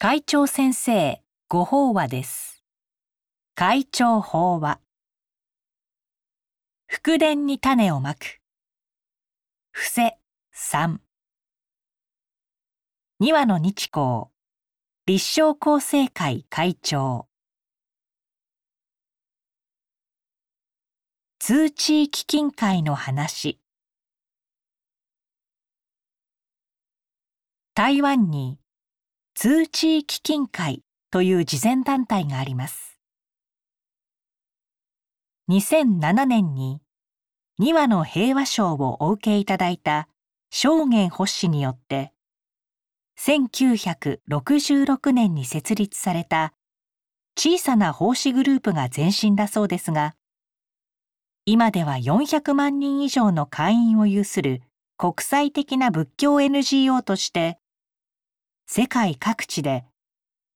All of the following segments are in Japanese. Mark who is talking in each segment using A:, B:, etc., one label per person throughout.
A: 会長先生ご法話です。会長法話。福田に種をまく。伏せ三。二羽の日光立正厚生会会長。通知基金会の話。台湾に通知基金会という慈善団体があります。2007年に2羽の平和賞をお受けいただいた正元発氏によって1966年に設立された小さな奉仕グループが前身だそうですが今では400万人以上の会員を有する国際的な仏教 NGO として世界各地で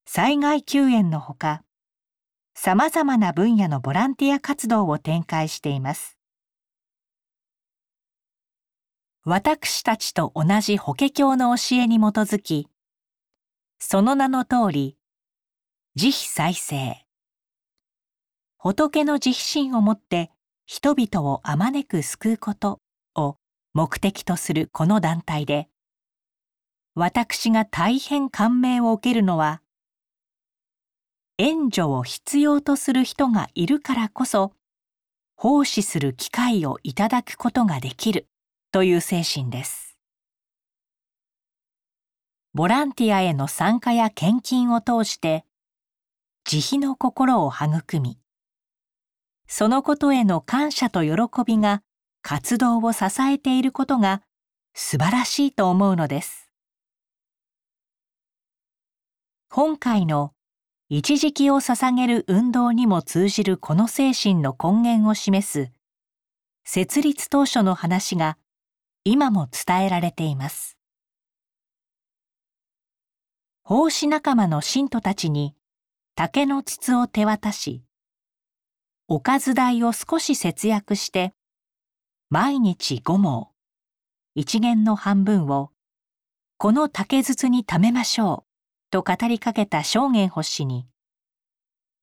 A: 災害救援のほか様々な分野のボランティア活動を展開しています。私たちと同じ法華経の教えに基づきその名の通り慈悲再生。仏の慈悲心をもって人々をあまねく救うことを目的とするこの団体で私が大変感銘を受けるのは援助を必要とする人がいるからこそ奉仕する機会をいただくことができるという精神です。ボランティアへの参加や献金を通して慈悲の心を育みそのことへの感謝と喜びが活動を支えていることが素晴らしいと思うのです。今回の一時期を捧げる運動にも通じるこの精神の根源を示す設立当初の話が今も伝えられています。奉仕仲間の信徒たちに竹の筒を手渡しおかず代を少し節約して毎日五毛一元の半分をこの竹筒に貯めましょう。と語りかけた正元発氏に、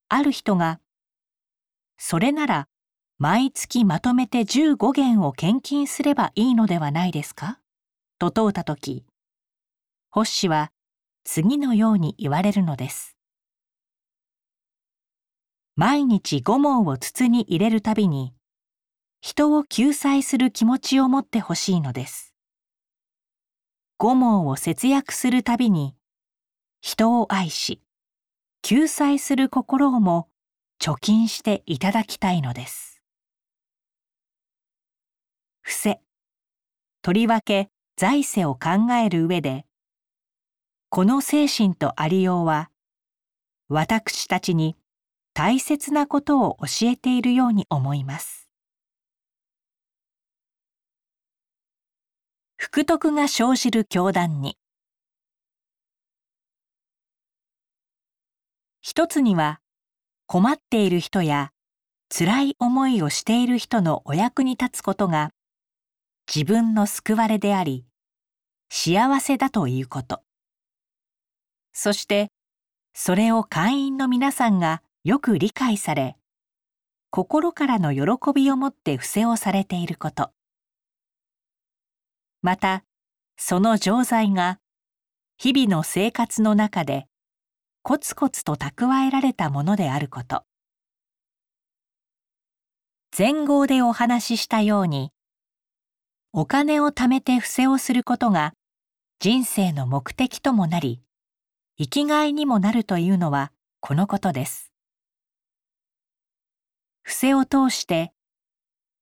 A: ある人が、それなら毎月まとめて15元を献金すればいいのではないですか？と問うたとき、星は次のように言われるのです。毎日5毛を筒に入れるたびに、人を救済する気持ちを持ってほしいのです。5毛を節約するたびに、人を愛し救済する心をも貯金していただきたいのです。伏せとりわけ財政を考える上でこの精神とありようは私たちに大切なことを教えているように思います。福徳が生じる教団に一つには困っている人や辛い思いをしている人のお役に立つことが自分の救われであり幸せだということ。そしてそれを会員の皆さんがよく理解され心からの喜びを持って伏せをされていること。またその錠剤が日々の生活の中でコツコツと蓄えられたものであること。前後でお話ししたようにお金を貯めて伏せをすることが人生の目的ともなり生きがいにもなるというのはこのことです。伏せを通して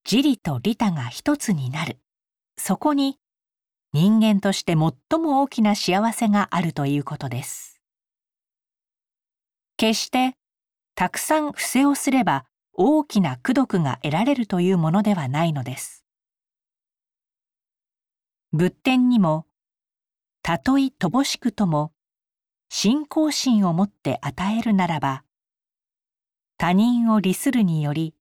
A: 自利と利他が一つになる。そこに人間として最も大きな幸せがあるということです。決してたくさん伏せをすれば大きな功徳が得られるというものではないのです。仏典にもたとえ乏しくとも信仰心を持って与えるならば他人を利するにより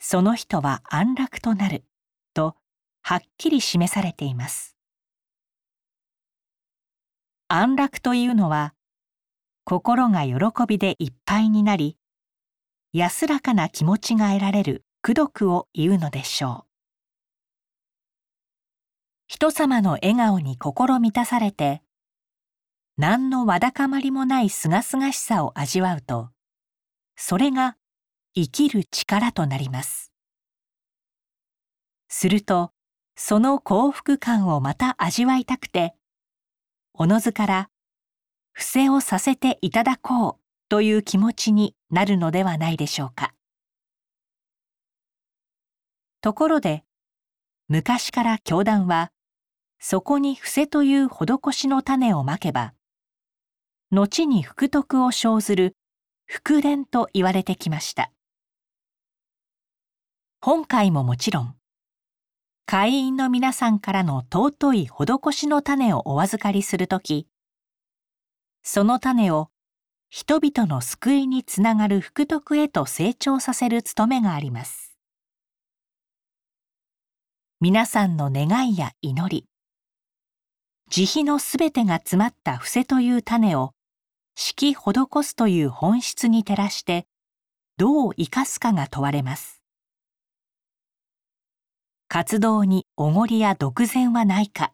A: その人は安楽となるとはっきり示されています。安楽というのは心が喜びでいっぱいになり安らかな気持ちが得られる功徳を言うのでしょう。人様の笑顔に心満たされて何のわだかまりもないすがすがしさを味わうとそれが生きる力となります。するとその幸福感をまた味わいたくておのずから伏せをさせていただこうという気持ちになるのではないでしょうか。ところで昔から教団はそこに伏せという施しの種をまけば後に福徳を生ずる福蓮と言われてきました。本会ももちろん会員の皆さんからの尊い施しの種をお預かりするときその種を人々の救いにつながる福徳へと成長させる務めがあります。皆さんの願いや祈り慈悲のすべてが詰まった伏せという種を式施すという本質に照らしてどう生かすかが問われます。活動におごりや独善はないか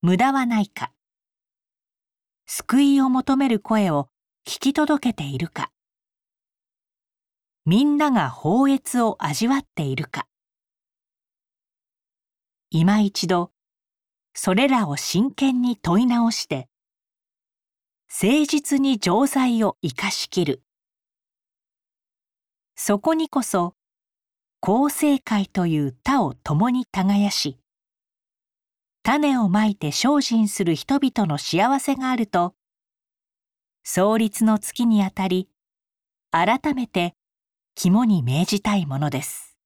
A: 無駄はないか救いを求める声を聞き届けているか。みんなが法悦を味わっているか。今一度それらを真剣に問い直して誠実に錠剤を生かしきる。そこにこそ厚生会という他を共に耕し種をまいて精進する人々の幸せがあると創立の月にあたり改めて肝に銘じたいものです。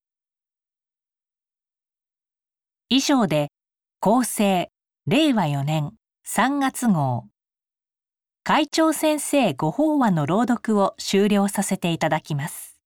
A: 以上で厚生令和4年3月号。会長先生ご法話の朗読を終了させていただきます。